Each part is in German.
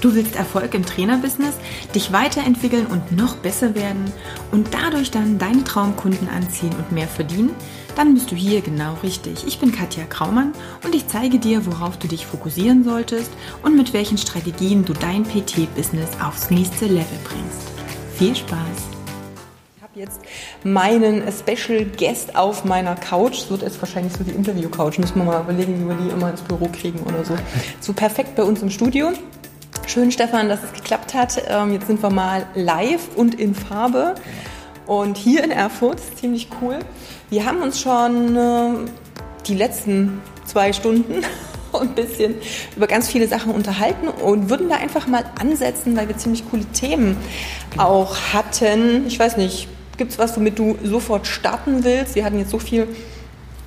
Du willst Erfolg im Trainerbusiness, dich weiterentwickeln und noch besser werden und dadurch dann deine Traumkunden anziehen und mehr verdienen? Dann bist du hier genau richtig. Ich bin Katja Kraumann und ich zeige dir, worauf du dich fokussieren solltest und mit welchen Strategien du dein PT-Business aufs nächste Level bringst. Viel Spaß! Ich habe jetzt meinen Special Guest auf meiner Couch. Wird jetzt wahrscheinlich so die Interview-Couch. Müssen wir mal überlegen, wie wir die immer ins Büro kriegen oder so. So perfekt bei uns im Studio. Schön, Stefan, dass es geklappt hat. Ähm, jetzt sind wir mal live und in Farbe. Und hier in Erfurt, ziemlich cool. Wir haben uns schon äh, die letzten zwei Stunden ein bisschen über ganz viele Sachen unterhalten und würden da einfach mal ansetzen, weil wir ziemlich coole Themen auch hatten. Ich weiß nicht, gibt es was, womit du sofort starten willst? Wir hatten jetzt so viele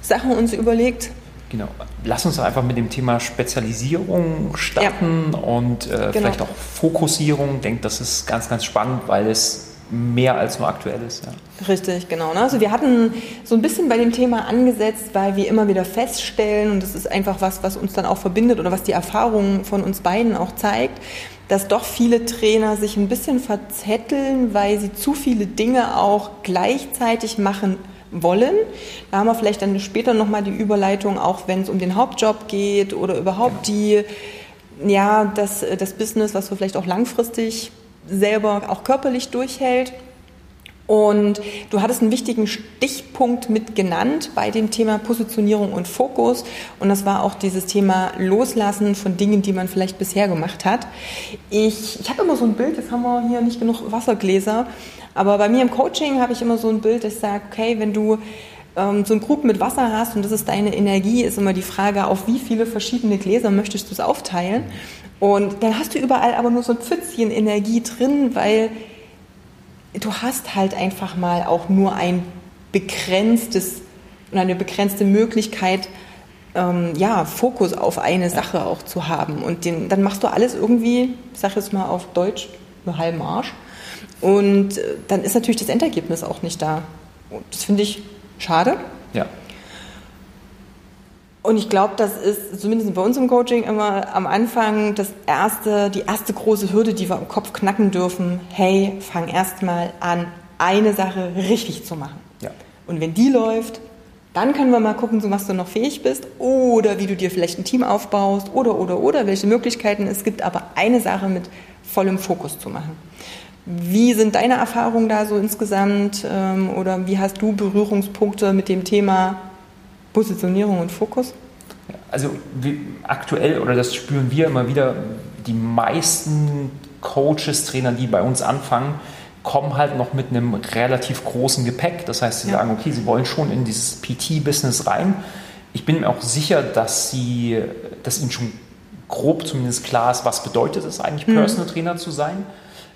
Sachen uns überlegt. Genau. Lass uns einfach mit dem Thema Spezialisierung starten ja. und äh, genau. vielleicht auch Fokussierung. Ich denke, das ist ganz, ganz spannend, weil es mehr als nur aktuell ist. Ja. Richtig, genau. Ne? Also wir hatten so ein bisschen bei dem Thema angesetzt, weil wir immer wieder feststellen, und das ist einfach was, was uns dann auch verbindet oder was die Erfahrung von uns beiden auch zeigt, dass doch viele Trainer sich ein bisschen verzetteln, weil sie zu viele Dinge auch gleichzeitig machen wollen. Da haben wir vielleicht dann später nochmal die Überleitung, auch wenn es um den Hauptjob geht oder überhaupt genau. die, ja, das, das Business, was so vielleicht auch langfristig selber auch körperlich durchhält. Und du hattest einen wichtigen Stichpunkt mit genannt bei dem Thema Positionierung und Fokus. Und das war auch dieses Thema Loslassen von Dingen, die man vielleicht bisher gemacht hat. Ich, ich habe immer so ein Bild, jetzt haben wir hier nicht genug Wassergläser, aber bei mir im Coaching habe ich immer so ein Bild, das sagt, okay, wenn du ähm, so einen Krug mit Wasser hast und das ist deine Energie, ist immer die Frage, auf wie viele verschiedene Gläser möchtest du es aufteilen? Und dann hast du überall aber nur so ein Pfützchen Energie drin, weil du hast halt einfach mal auch nur ein begrenztes und eine begrenzte Möglichkeit, ähm, ja, Fokus auf eine Sache auch zu haben. Und den, dann machst du alles irgendwie, ich sag jetzt mal auf Deutsch, nur halben Arsch. Und äh, dann ist natürlich das Endergebnis auch nicht da. Und das finde ich schade. Ja. Und ich glaube, das ist zumindest bei uns im Coaching immer am Anfang das erste, die erste große Hürde, die wir im Kopf knacken dürfen. Hey, fang erstmal an, eine Sache richtig zu machen. Ja. Und wenn die läuft, dann können wir mal gucken, zu was du noch fähig bist oder wie du dir vielleicht ein Team aufbaust oder, oder, oder, welche Möglichkeiten es gibt, aber eine Sache mit vollem Fokus zu machen. Wie sind deine Erfahrungen da so insgesamt ähm, oder wie hast du Berührungspunkte mit dem Thema Positionierung und Fokus? Also wie, aktuell, oder das spüren wir immer wieder, die meisten Coaches, Trainer, die bei uns anfangen, kommen halt noch mit einem relativ großen Gepäck. Das heißt, sie ja. sagen, okay, sie wollen schon in dieses PT-Business rein. Ich bin mir auch sicher, dass, sie, dass ihnen schon grob zumindest klar ist, was bedeutet es eigentlich, mhm. Personal Trainer zu sein.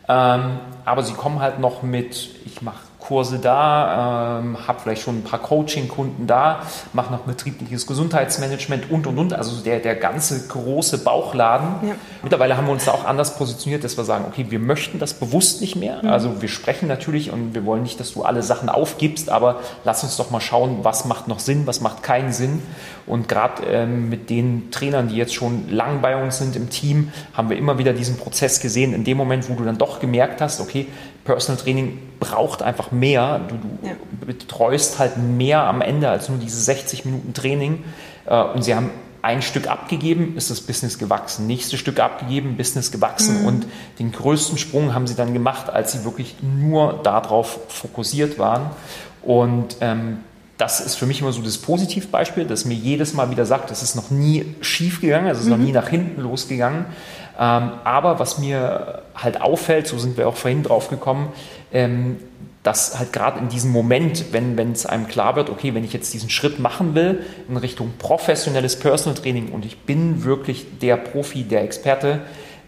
Ähm, aber sie kommen halt noch mit, ich mache Kurse da, ähm, habe vielleicht schon ein paar Coaching-Kunden da, mache noch betriebliches Gesundheitsmanagement und und und. Also der, der ganze große Bauchladen. Ja. Mittlerweile haben wir uns da auch anders positioniert, dass wir sagen, okay, wir möchten das bewusst nicht mehr. Mhm. Also wir sprechen natürlich und wir wollen nicht, dass du alle Sachen aufgibst, aber lass uns doch mal schauen, was macht noch Sinn, was macht keinen Sinn. Und gerade ähm, mit den Trainern, die jetzt schon lang bei uns sind im Team, haben wir immer wieder diesen Prozess gesehen. In dem Moment, wo du dann doch gemerkt hast, okay, Personal Training braucht einfach mehr. Du, du ja. betreust halt mehr am Ende als nur diese 60 Minuten Training. Äh, und sie haben ein Stück abgegeben, ist das Business gewachsen. Nächstes Stück abgegeben, Business gewachsen. Mhm. Und den größten Sprung haben sie dann gemacht, als sie wirklich nur darauf fokussiert waren. Und ähm, das ist für mich immer so das Positivbeispiel, das mir jedes Mal wieder sagt, es ist noch nie schief gegangen, es ist mhm. noch nie nach hinten losgegangen. Ähm, aber was mir halt auffällt, so sind wir auch vorhin drauf gekommen, ähm, dass halt gerade in diesem Moment, wenn es einem klar wird, okay, wenn ich jetzt diesen Schritt machen will in Richtung professionelles Personal Training und ich bin wirklich der Profi, der Experte,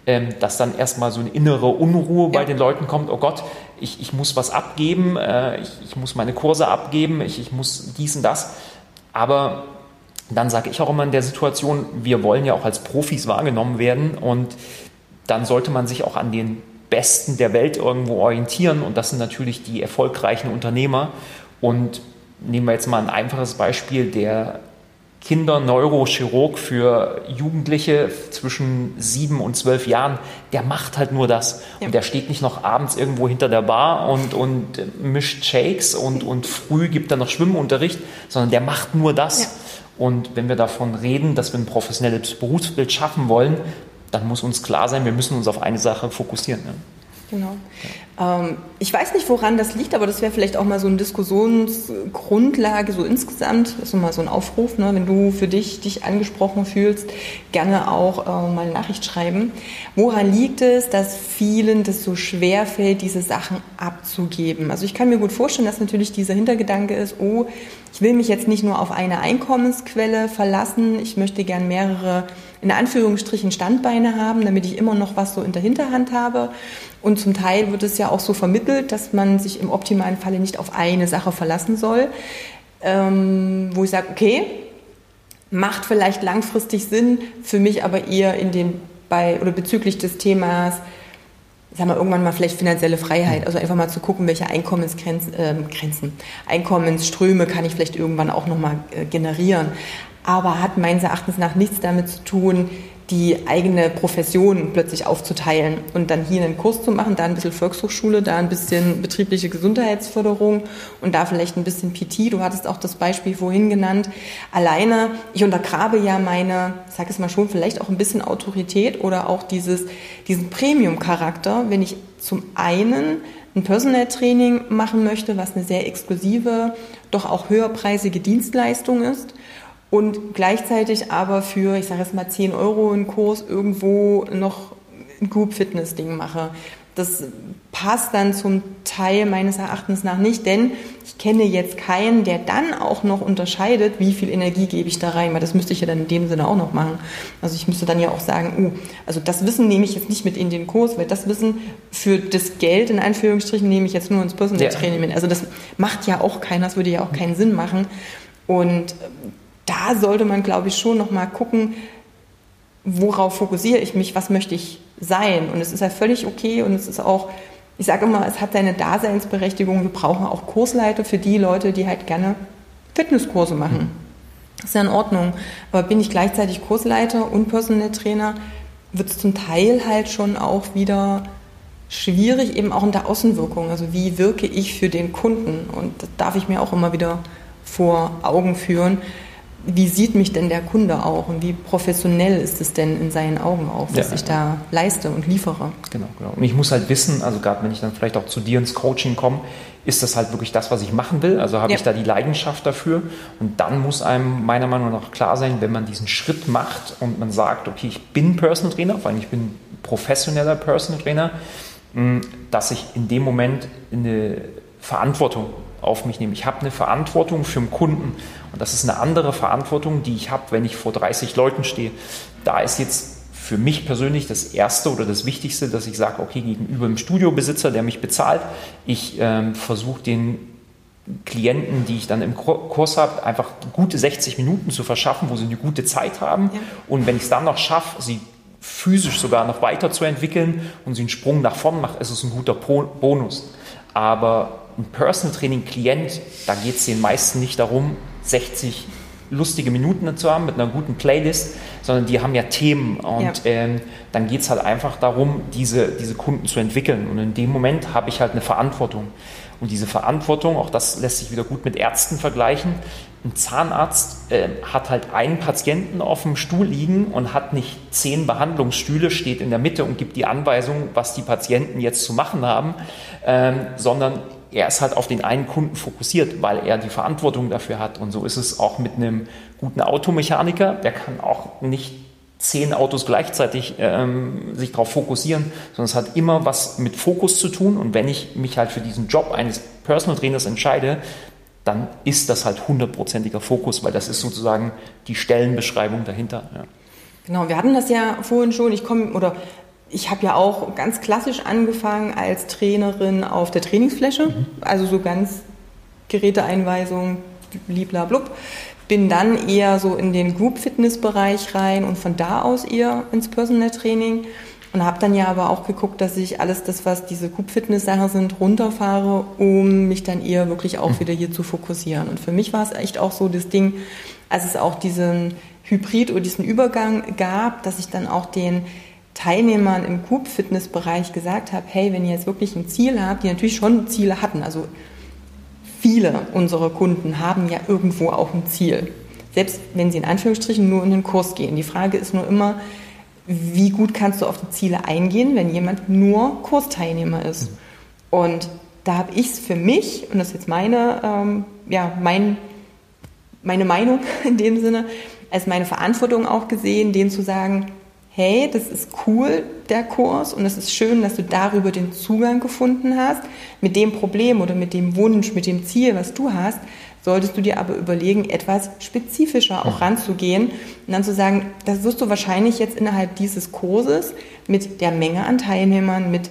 ähm, dass dann erstmal so eine innere Unruhe bei den Leuten kommt, oh Gott, ich, ich muss was abgeben, äh, ich, ich muss meine Kurse abgeben, ich, ich muss dies und das. Aber dann sage ich auch immer in der Situation, wir wollen ja auch als Profis wahrgenommen werden und dann sollte man sich auch an den Besten der Welt irgendwo orientieren und das sind natürlich die erfolgreichen Unternehmer. Und nehmen wir jetzt mal ein einfaches Beispiel, der Kinderneurochirurg für Jugendliche zwischen sieben und zwölf Jahren, der macht halt nur das. Ja. Und der steht nicht noch abends irgendwo hinter der Bar und, und mischt Shakes und, und früh gibt er noch Schwimmunterricht, sondern der macht nur das. Ja. Und wenn wir davon reden, dass wir ein professionelles Berufsbild schaffen wollen, dann muss uns klar sein, wir müssen uns auf eine Sache fokussieren. Ne? Genau. Ähm, ich weiß nicht, woran das liegt, aber das wäre vielleicht auch mal so eine Diskussionsgrundlage so insgesamt. Das ist mal so ein Aufruf, ne? wenn du für dich dich angesprochen fühlst, gerne auch äh, mal eine Nachricht schreiben. Woran liegt es, dass vielen das so schwer fällt, diese Sachen abzugeben? Also ich kann mir gut vorstellen, dass natürlich dieser Hintergedanke ist, oh, ich will mich jetzt nicht nur auf eine Einkommensquelle verlassen, ich möchte gern mehrere in Anführungsstrichen Standbeine haben, damit ich immer noch was so in der Hinterhand habe. Und zum Teil wird es ja auch so vermittelt, dass man sich im optimalen Falle nicht auf eine Sache verlassen soll, ähm, wo ich sage, okay, macht vielleicht langfristig Sinn, für mich aber eher in den bei oder bezüglich des Themas sagen wir irgendwann mal vielleicht finanzielle Freiheit, also einfach mal zu gucken, welche Einkommensgrenzen, äh, Grenzen, Einkommensströme kann ich vielleicht irgendwann auch nochmal äh, generieren. Aber hat meines Erachtens nach nichts damit zu tun, die eigene Profession plötzlich aufzuteilen und dann hier einen Kurs zu machen, da ein bisschen Volkshochschule, da ein bisschen betriebliche Gesundheitsförderung und da vielleicht ein bisschen PT. Du hattest auch das Beispiel vorhin genannt. Alleine, ich untergrabe ja meine, sag es mal schon, vielleicht auch ein bisschen Autorität oder auch dieses, diesen Premium-Charakter, wenn ich zum einen ein Personal Training machen möchte, was eine sehr exklusive, doch auch höherpreisige Dienstleistung ist und gleichzeitig aber für, ich sage jetzt mal 10 Euro einen Kurs irgendwo noch ein Group Fitness Ding mache. Das passt dann zum Teil meines Erachtens nach nicht, denn ich kenne jetzt keinen, der dann auch noch unterscheidet, wie viel Energie gebe ich da rein, weil das müsste ich ja dann in dem Sinne auch noch machen. Also ich müsste dann ja auch sagen, oh, also das Wissen nehme ich jetzt nicht mit in den Kurs, weil das Wissen für das Geld in Anführungsstrichen nehme ich jetzt nur ins Personal ja. Training mit. Also das macht ja auch keiner, das würde ja auch keinen Sinn machen. Und da sollte man, glaube ich, schon noch mal gucken, worauf fokussiere ich mich, was möchte ich sein. Und es ist ja völlig okay und es ist auch, ich sage immer, es hat seine Daseinsberechtigung. Wir brauchen auch Kursleiter für die Leute, die halt gerne Fitnesskurse machen. Das ist ja in Ordnung. Aber bin ich gleichzeitig Kursleiter und Personal Trainer, wird es zum Teil halt schon auch wieder schwierig, eben auch in der Außenwirkung. Also wie wirke ich für den Kunden? Und das darf ich mir auch immer wieder vor Augen führen wie sieht mich denn der Kunde auch und wie professionell ist es denn in seinen Augen auch, was ja, ich da leiste und liefere? Genau, genau. Und ich muss halt wissen, also gerade wenn ich dann vielleicht auch zu dir ins Coaching komme, ist das halt wirklich das, was ich machen will? Also habe ja. ich da die Leidenschaft dafür? Und dann muss einem meiner Meinung nach klar sein, wenn man diesen Schritt macht und man sagt, okay, ich bin Personal Trainer, vor allem ich bin professioneller Personal Trainer, hm, dass ich in dem Moment eine Verantwortung auf mich nehme. Ich habe eine Verantwortung für den Kunden und das ist eine andere Verantwortung, die ich habe, wenn ich vor 30 Leuten stehe. Da ist jetzt für mich persönlich das Erste oder das Wichtigste, dass ich sage, okay, gegenüber dem Studiobesitzer, der mich bezahlt, ich ähm, versuche den Klienten, die ich dann im Kurs habe, einfach gute 60 Minuten zu verschaffen, wo sie eine gute Zeit haben. Ja. Und wenn ich es dann noch schaffe, sie physisch sogar noch weiterzuentwickeln und sie einen Sprung nach vorn macht, ist es ein guter Bonus. Aber ein Personal Training Klient, da geht es den meisten nicht darum, 60 lustige Minuten zu haben mit einer guten Playlist, sondern die haben ja Themen und ja. ähm, dann geht es halt einfach darum, diese, diese Kunden zu entwickeln. Und in dem Moment habe ich halt eine Verantwortung. Und diese Verantwortung, auch das lässt sich wieder gut mit Ärzten vergleichen. Ein Zahnarzt äh, hat halt einen Patienten auf dem Stuhl liegen und hat nicht zehn Behandlungsstühle, steht in der Mitte und gibt die Anweisung, was die Patienten jetzt zu machen haben, ähm, sondern er ist halt auf den einen Kunden fokussiert, weil er die Verantwortung dafür hat. Und so ist es auch mit einem guten Automechaniker. Der kann auch nicht zehn Autos gleichzeitig ähm, sich darauf fokussieren, sondern es hat immer was mit Fokus zu tun. Und wenn ich mich halt für diesen Job eines Personal Trainers entscheide, dann ist das halt hundertprozentiger Fokus, weil das ist sozusagen die Stellenbeschreibung dahinter. Ja. Genau, wir hatten das ja vorhin schon. Ich komme oder ich habe ja auch ganz klassisch angefangen als Trainerin auf der Trainingsfläche, mhm. also so ganz Geräteeinweisung, bliblablub. Bin dann eher so in den Group-Fitness-Bereich rein und von da aus eher ins Personal Training. Und habe dann ja aber auch geguckt, dass ich alles das, was diese Group-Fitness-Sachen sind, runterfahre, um mich dann eher wirklich auch mhm. wieder hier zu fokussieren. Und für mich war es echt auch so das Ding, als es auch diesen Hybrid oder diesen Übergang gab, dass ich dann auch den Teilnehmern im Coop-Fitness-Bereich gesagt habe, hey, wenn ihr jetzt wirklich ein Ziel habt, die natürlich schon Ziele hatten, also viele unserer Kunden haben ja irgendwo auch ein Ziel. Selbst wenn sie in Anführungsstrichen nur in den Kurs gehen. Die Frage ist nur immer, wie gut kannst du auf die Ziele eingehen, wenn jemand nur Kursteilnehmer ist. Und da habe ich es für mich, und das ist jetzt meine, ähm, ja, mein, meine Meinung in dem Sinne, als meine Verantwortung auch gesehen, denen zu sagen, hey, das ist cool, der Kurs, und es ist schön, dass du darüber den Zugang gefunden hast. Mit dem Problem oder mit dem Wunsch, mit dem Ziel, was du hast, solltest du dir aber überlegen, etwas spezifischer auch ranzugehen und dann zu sagen, das wirst du wahrscheinlich jetzt innerhalb dieses Kurses mit der Menge an Teilnehmern, mit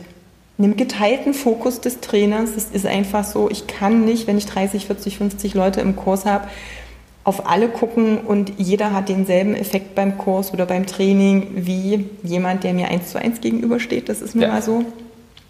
einem geteilten Fokus des Trainers. Das ist einfach so, ich kann nicht, wenn ich 30, 40, 50 Leute im Kurs habe, auf alle gucken und jeder hat denselben Effekt beim Kurs oder beim Training wie jemand, der mir eins zu eins gegenübersteht. Das ist nun ja. mal so.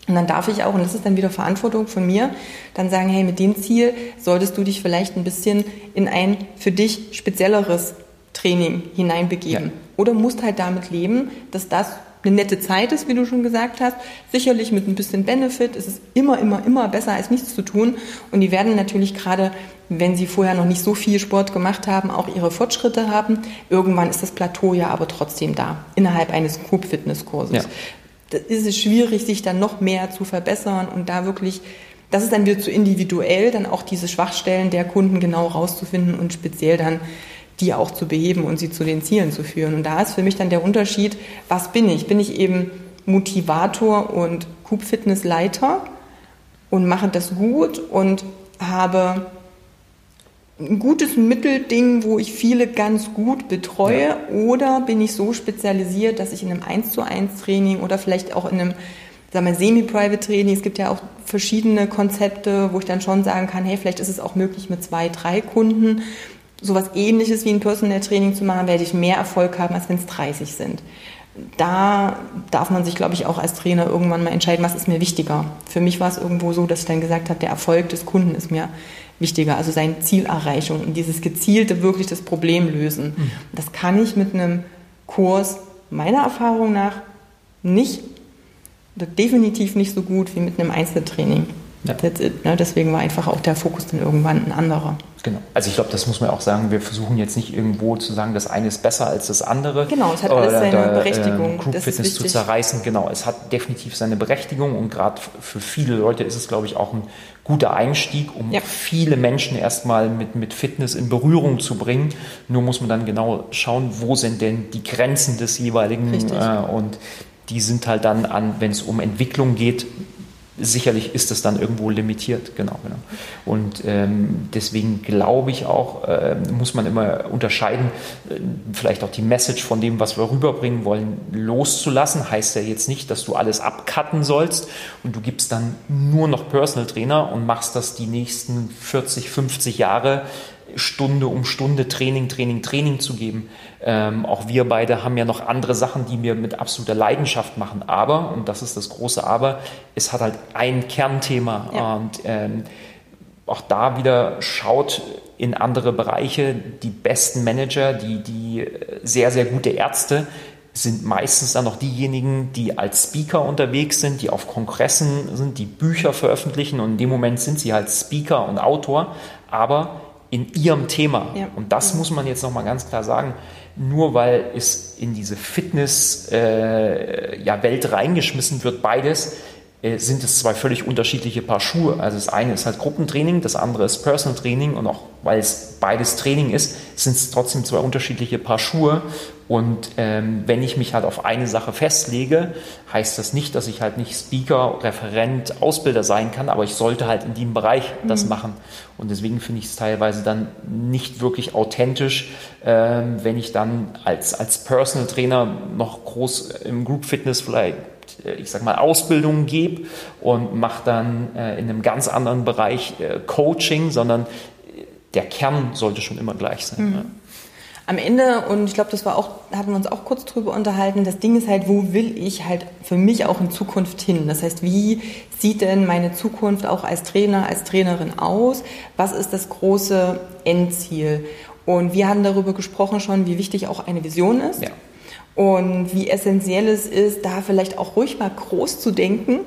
Und dann darf ich auch, und das ist dann wieder Verantwortung von mir, dann sagen, hey, mit dem Ziel solltest du dich vielleicht ein bisschen in ein für dich spezielleres Training hineinbegeben. Ja. Oder musst halt damit leben, dass das eine nette Zeit ist, wie du schon gesagt hast. Sicherlich mit ein bisschen Benefit ist es immer, immer, immer besser als nichts zu tun. Und die werden natürlich gerade, wenn sie vorher noch nicht so viel Sport gemacht haben, auch ihre Fortschritte haben. Irgendwann ist das Plateau ja aber trotzdem da, innerhalb eines Group-Fitness-Kurses. Ja. Da ist es schwierig, sich dann noch mehr zu verbessern und da wirklich das ist dann wieder zu individuell, dann auch diese Schwachstellen der Kunden genau rauszufinden und speziell dann die auch zu beheben und sie zu den Zielen zu führen. Und da ist für mich dann der Unterschied, was bin ich? Bin ich eben Motivator und Coop Fitness Leiter und mache das gut und habe ein gutes Mittelding, wo ich viele ganz gut betreue, ja. oder bin ich so spezialisiert, dass ich in einem 1 zu 1 Training oder vielleicht auch in einem sagen wir, Semi-Private Training, es gibt ja auch verschiedene Konzepte, wo ich dann schon sagen kann, hey, vielleicht ist es auch möglich mit zwei, drei Kunden sowas ähnliches wie ein Personal Training zu machen, werde ich mehr Erfolg haben, als wenn es 30 sind. Da darf man sich, glaube ich, auch als Trainer irgendwann mal entscheiden, was ist mir wichtiger. Für mich war es irgendwo so, dass ich dann gesagt habe, der Erfolg des Kunden ist mir wichtiger, also seine Zielerreichung und dieses gezielte wirklich das Problem lösen. Mhm. Das kann ich mit einem Kurs meiner Erfahrung nach nicht, oder definitiv nicht so gut wie mit einem Einzeltraining. Ja. It, ne? Deswegen war einfach auch der Fokus dann irgendwann ein anderer. Genau. Also ich glaube, das muss man auch sagen. Wir versuchen jetzt nicht irgendwo zu sagen, das eine ist besser als das andere. Genau, es hat alles seine da, Berechtigung. Äh, Group das Fitness zu zerreißen, genau. Es hat definitiv seine Berechtigung und gerade für viele Leute ist es, glaube ich, auch ein guter Einstieg, um ja. viele Menschen erstmal mit, mit Fitness in Berührung zu bringen. Nur muss man dann genau schauen, wo sind denn die Grenzen des jeweiligen äh, und die sind halt dann an, wenn es um Entwicklung geht, sicherlich ist das dann irgendwo limitiert, genau, genau. Und ähm, deswegen glaube ich auch, äh, muss man immer unterscheiden, äh, vielleicht auch die Message von dem, was wir rüberbringen wollen, loszulassen. Heißt ja jetzt nicht, dass du alles abcutten sollst und du gibst dann nur noch Personal Trainer und machst das die nächsten 40, 50 Jahre Stunde um Stunde Training, Training, Training zu geben. Ähm, auch wir beide haben ja noch andere Sachen, die wir mit absoluter Leidenschaft machen. Aber, und das ist das große Aber, es hat halt ein Kernthema. Ja. Und ähm, auch da wieder schaut in andere Bereiche. Die besten Manager, die, die sehr, sehr gute Ärzte, sind meistens dann noch diejenigen, die als Speaker unterwegs sind, die auf Kongressen sind, die Bücher veröffentlichen und in dem Moment sind sie halt Speaker und Autor, aber in ihrem Thema. Ja. Und das muss man jetzt nochmal ganz klar sagen. Nur weil es in diese Fitness-Welt äh, ja, reingeschmissen wird, beides, sind es zwei völlig unterschiedliche Paar Schuhe. Also das eine ist halt Gruppentraining, das andere ist Personal Training und auch weil es beides Training ist, sind es trotzdem zwei unterschiedliche Paar Schuhe. Und ähm, wenn ich mich halt auf eine Sache festlege, heißt das nicht, dass ich halt nicht Speaker, Referent, Ausbilder sein kann, aber ich sollte halt in dem Bereich das mhm. machen. Und deswegen finde ich es teilweise dann nicht wirklich authentisch, ähm, wenn ich dann als, als Personal Trainer noch groß im Group Fitness vielleicht äh, ich sag mal, Ausbildung gebe und mache dann äh, in einem ganz anderen Bereich äh, Coaching, sondern der Kern sollte schon immer gleich sein. Mhm. Ja. Am Ende, und ich glaube, das war auch, hatten wir uns auch kurz drüber unterhalten, das Ding ist halt, wo will ich halt für mich auch in Zukunft hin? Das heißt, wie sieht denn meine Zukunft auch als Trainer, als Trainerin aus? Was ist das große Endziel? Und wir haben darüber gesprochen schon, wie wichtig auch eine Vision ist. Ja. Und wie essentiell es ist, da vielleicht auch ruhig mal groß zu denken.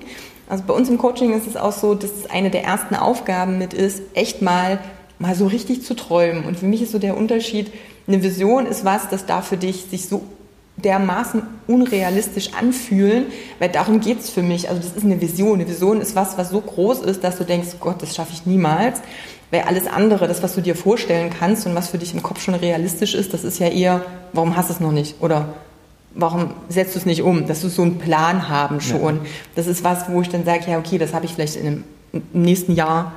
Also bei uns im Coaching ist es auch so, dass es eine der ersten Aufgaben mit ist, echt mal, mal so richtig zu träumen. Und für mich ist so der Unterschied, eine Vision ist was, das darf für dich sich so dermaßen unrealistisch anfühlen, weil darum geht es für mich. Also das ist eine Vision. Eine Vision ist was, was so groß ist, dass du denkst, Gott, das schaffe ich niemals. Weil alles andere, das, was du dir vorstellen kannst und was für dich im Kopf schon realistisch ist, das ist ja eher, warum hast du es noch nicht? Oder warum setzt du es nicht um? Dass du so einen Plan haben schon. Ja. Das ist was, wo ich dann sage, ja, okay, das habe ich vielleicht in einem, im nächsten Jahr.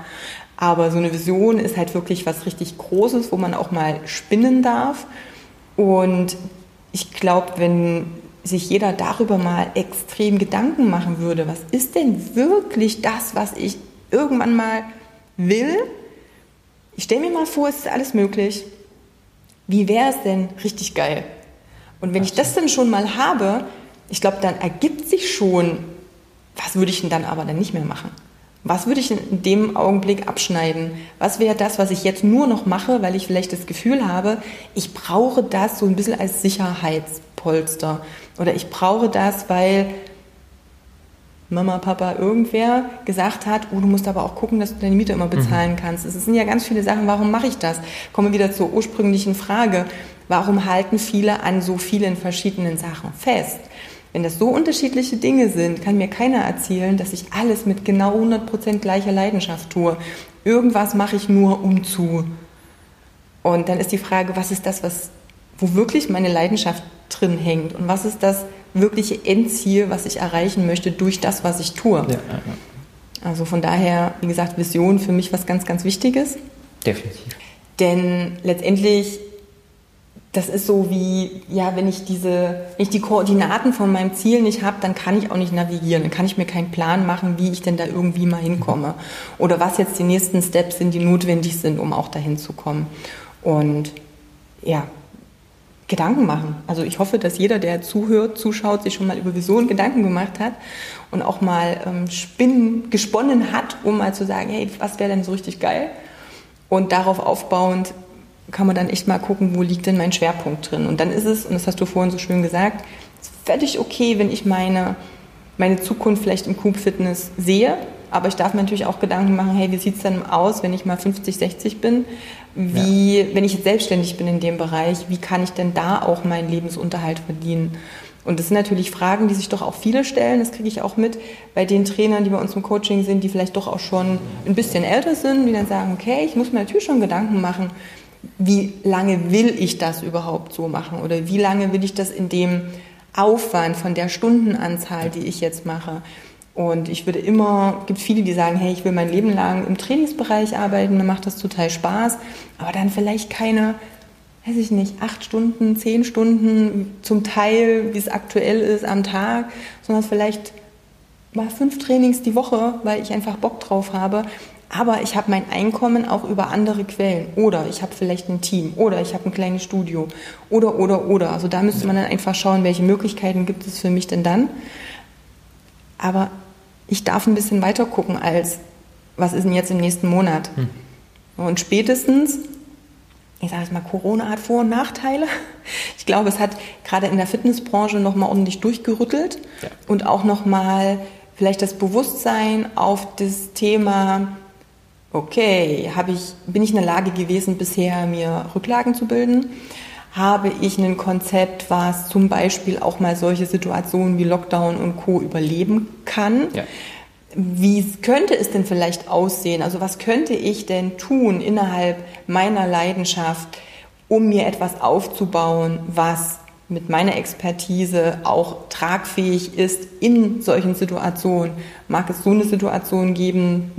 Aber so eine Vision ist halt wirklich was richtig Großes, wo man auch mal spinnen darf. Und ich glaube, wenn sich jeder darüber mal extrem Gedanken machen würde, was ist denn wirklich das, was ich irgendwann mal will, ich stelle mir mal vor, es ist alles möglich. Wie wäre es denn richtig geil? Und wenn ich das dann schon mal habe, ich glaube, dann ergibt sich schon, was würde ich denn dann aber dann nicht mehr machen? Was würde ich in dem Augenblick abschneiden? Was wäre das, was ich jetzt nur noch mache, weil ich vielleicht das Gefühl habe, ich brauche das so ein bisschen als Sicherheitspolster? Oder ich brauche das, weil Mama, Papa, irgendwer gesagt hat, oh, du musst aber auch gucken, dass du deine Miete immer bezahlen mhm. kannst. Es sind ja ganz viele Sachen, warum mache ich das? Kommen wir wieder zur ursprünglichen Frage. Warum halten viele an so vielen verschiedenen Sachen fest? Wenn das so unterschiedliche Dinge sind, kann mir keiner erzählen, dass ich alles mit genau 100% gleicher Leidenschaft tue. Irgendwas mache ich nur um zu. Und dann ist die Frage, was ist das, was, wo wirklich meine Leidenschaft drin hängt? Und was ist das, wirkliche Endziel, was ich erreichen möchte durch das, was ich tue. Ja, ja, ja. Also von daher, wie gesagt, Vision für mich was ganz, ganz Wichtiges. Definitiv. Denn letztendlich, das ist so wie, ja, wenn ich diese, wenn ich die Koordinaten von meinem Ziel nicht habe, dann kann ich auch nicht navigieren. Dann kann ich mir keinen Plan machen, wie ich denn da irgendwie mal hinkomme. Oder was jetzt die nächsten Steps sind, die notwendig sind, um auch dahin zu kommen. Und ja, Gedanken machen. Also ich hoffe, dass jeder, der zuhört, zuschaut, sich schon mal über Visionen Gedanken gemacht hat und auch mal ähm, spinnen, gesponnen hat, um mal zu sagen, hey, was wäre denn so richtig geil? Und darauf aufbauend kann man dann echt mal gucken, wo liegt denn mein Schwerpunkt drin. Und dann ist es, und das hast du vorhin so schön gesagt, völlig okay, wenn ich meine, meine Zukunft vielleicht im Coop Fitness sehe aber ich darf mir natürlich auch Gedanken machen, hey, wie sieht es denn aus, wenn ich mal 50, 60 bin? Wie, ja. wenn ich jetzt selbstständig bin in dem Bereich, wie kann ich denn da auch meinen Lebensunterhalt verdienen? Und das sind natürlich Fragen, die sich doch auch viele stellen. Das kriege ich auch mit bei den Trainern, die bei uns im Coaching sind, die vielleicht doch auch schon ein bisschen älter sind, die dann sagen, okay, ich muss mir natürlich schon Gedanken machen, wie lange will ich das überhaupt so machen? Oder wie lange will ich das in dem Aufwand von der Stundenanzahl, die ich jetzt mache? Und ich würde immer, gibt viele, die sagen, hey, ich will mein Leben lang im Trainingsbereich arbeiten, dann macht das total Spaß, aber dann vielleicht keine, weiß ich nicht, acht Stunden, zehn Stunden zum Teil, wie es aktuell ist, am Tag, sondern vielleicht mal fünf Trainings die Woche, weil ich einfach Bock drauf habe. Aber ich habe mein Einkommen auch über andere Quellen. Oder ich habe vielleicht ein Team. Oder ich habe ein kleines Studio. Oder, oder, oder. Also da müsste man dann einfach schauen, welche Möglichkeiten gibt es für mich denn dann. Aber ich darf ein bisschen weiter gucken als, was ist denn jetzt im nächsten Monat? Hm. Und spätestens, ich sage jetzt mal, Corona hat Vor- und Nachteile. Ich glaube, es hat gerade in der Fitnessbranche nochmal ordentlich durchgerüttelt ja. und auch nochmal vielleicht das Bewusstsein auf das Thema, okay, ich, bin ich in der Lage gewesen, bisher mir Rücklagen zu bilden? Habe ich ein Konzept, was zum Beispiel auch mal solche Situationen wie Lockdown und Co. überleben kann. Ja. Wie könnte es denn vielleicht aussehen? Also was könnte ich denn tun innerhalb meiner Leidenschaft, um mir etwas aufzubauen, was mit meiner Expertise auch tragfähig ist in solchen Situationen. Mag es so eine Situation geben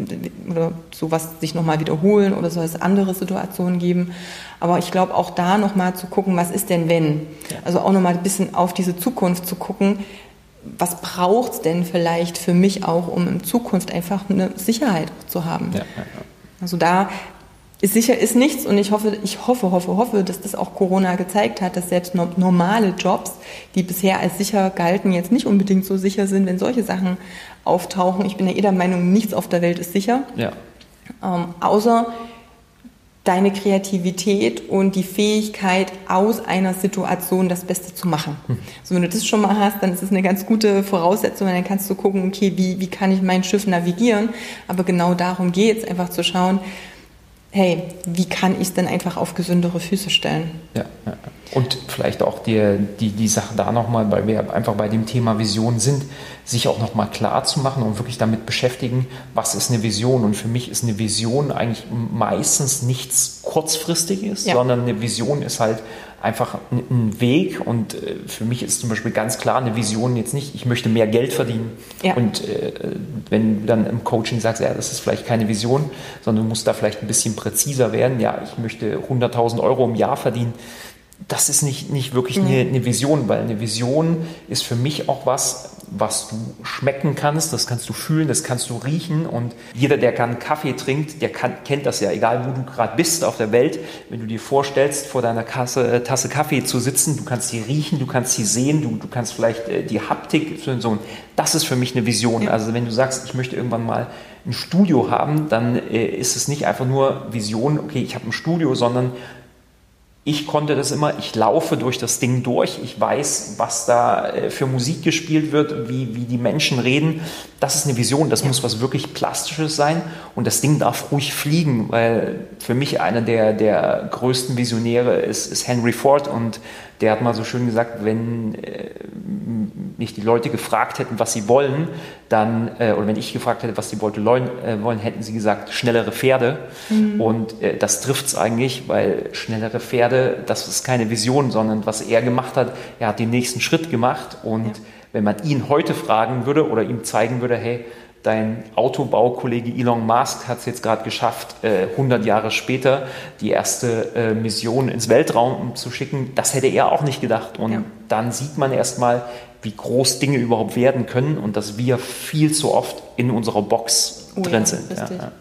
oder sowas sich nochmal wiederholen oder soll es andere Situationen geben. Aber ich glaube auch da nochmal zu gucken, was ist denn wenn? Also auch nochmal ein bisschen auf diese Zukunft zu gucken. Was braucht es denn vielleicht für mich auch, um in Zukunft einfach eine Sicherheit zu haben? Ja, ja, ja. Also da ist sicher ist nichts und ich hoffe, ich hoffe, hoffe, hoffe, dass das auch Corona gezeigt hat, dass selbst normale Jobs, die bisher als sicher galten, jetzt nicht unbedingt so sicher sind, wenn solche Sachen auftauchen. Ich bin ja eh der Meinung, nichts auf der Welt ist sicher. Ja. Ähm, außer deine Kreativität und die Fähigkeit, aus einer Situation das Beste zu machen. Hm. So, wenn du das schon mal hast, dann ist es eine ganz gute Voraussetzung, dann kannst du gucken, okay, wie, wie kann ich mein Schiff navigieren? Aber genau darum geht es, einfach zu schauen, hey, wie kann ich es denn einfach auf gesündere Füße stellen? Ja, ja. und vielleicht auch die, die, die Sache da nochmal, weil wir einfach bei dem Thema Vision sind, sich auch nochmal klar zu machen und wirklich damit beschäftigen, was ist eine Vision? Und für mich ist eine Vision eigentlich meistens nichts Kurzfristiges, ja. sondern eine Vision ist halt einfach ein Weg und äh, für mich ist zum Beispiel ganz klar eine Vision jetzt nicht, ich möchte mehr Geld verdienen ja. und äh, wenn du dann im Coaching sagst, ja, das ist vielleicht keine Vision, sondern du musst da vielleicht ein bisschen präziser werden, ja, ich möchte 100.000 Euro im Jahr verdienen, das ist nicht, nicht wirklich eine, eine, Vision, weil eine Vision ist für mich auch was, was du schmecken kannst, das kannst du fühlen, das kannst du riechen und jeder, der gern Kaffee trinkt, der kann, kennt das ja, egal wo du gerade bist auf der Welt, wenn du dir vorstellst, vor deiner Kasse, äh, Tasse Kaffee zu sitzen, du kannst sie riechen, du kannst sie sehen, du, du kannst vielleicht äh, die Haptik, so, das ist für mich eine Vision. Ja. Also wenn du sagst, ich möchte irgendwann mal ein Studio haben, dann äh, ist es nicht einfach nur Vision, okay, ich habe ein Studio, sondern ich konnte das immer, ich laufe durch das Ding durch, ich weiß, was da äh, für Musik gespielt wird, wie, wie die Menschen reden. Das ist eine Vision, das muss was wirklich Plastisches sein und das Ding darf ruhig fliegen, weil für mich einer der, der größten Visionäre ist, ist Henry Ford und der hat mal so schön gesagt, wenn äh, mich die Leute gefragt hätten, was sie wollen, dann, äh, oder wenn ich gefragt hätte, was die Leute äh, wollen, hätten sie gesagt, schnellere Pferde. Mhm. Und äh, das trifft es eigentlich, weil schnellere Pferde, das ist keine Vision, sondern was er gemacht hat, er hat den nächsten Schritt gemacht. Und ja. wenn man ihn heute fragen würde oder ihm zeigen würde, hey, dein Autobaukollege Elon Musk hat es jetzt gerade geschafft, äh, 100 Jahre später die erste äh, Mission ins Weltraum zu schicken. Das hätte er auch nicht gedacht. Und ja. dann sieht man erstmal, wie groß Dinge überhaupt werden können und dass wir viel zu oft in unserer Box oh, drin ja, sind. Ja,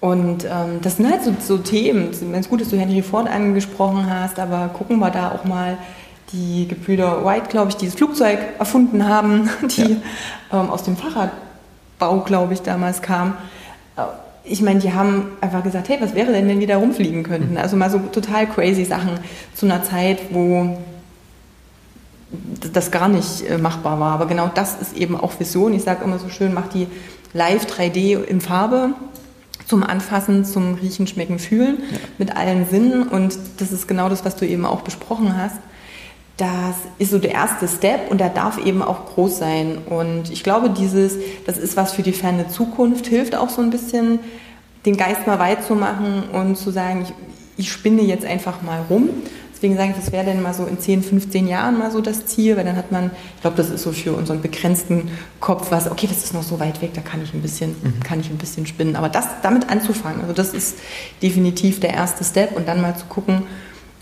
und ähm, das sind halt so, so Themen. Es ist gut, dass du Henry Ford angesprochen hast, aber gucken wir da auch mal die Gebrüder White, glaube ich, die das Flugzeug erfunden haben, die ähm, aus dem Fahrrad Bau, glaube ich, damals kam. Äh, ich meine, die haben einfach gesagt, hey, was wäre denn, wenn wir da rumfliegen könnten? Also mal so total crazy Sachen zu einer Zeit, wo das gar nicht äh, machbar war. Aber genau das ist eben auch Vision. Ich sage immer so schön, mach die live 3D in Farbe zum Anfassen, zum Riechen, Schmecken, Fühlen ja. mit allen Sinnen. Und das ist genau das, was du eben auch besprochen hast das ist so der erste Step und der darf eben auch groß sein. Und ich glaube, dieses, das ist was für die ferne Zukunft, hilft auch so ein bisschen, den Geist mal weit zu machen und zu sagen, ich, ich spinne jetzt einfach mal rum. Deswegen sage ich, das wäre dann mal so in 10, 15 Jahren mal so das Ziel, weil dann hat man, ich glaube, das ist so für unseren begrenzten Kopf was, okay, das ist noch so weit weg, da kann ich ein bisschen, mhm. kann ich ein bisschen spinnen. Aber das, damit anzufangen, also das ist definitiv der erste Step und dann mal zu gucken,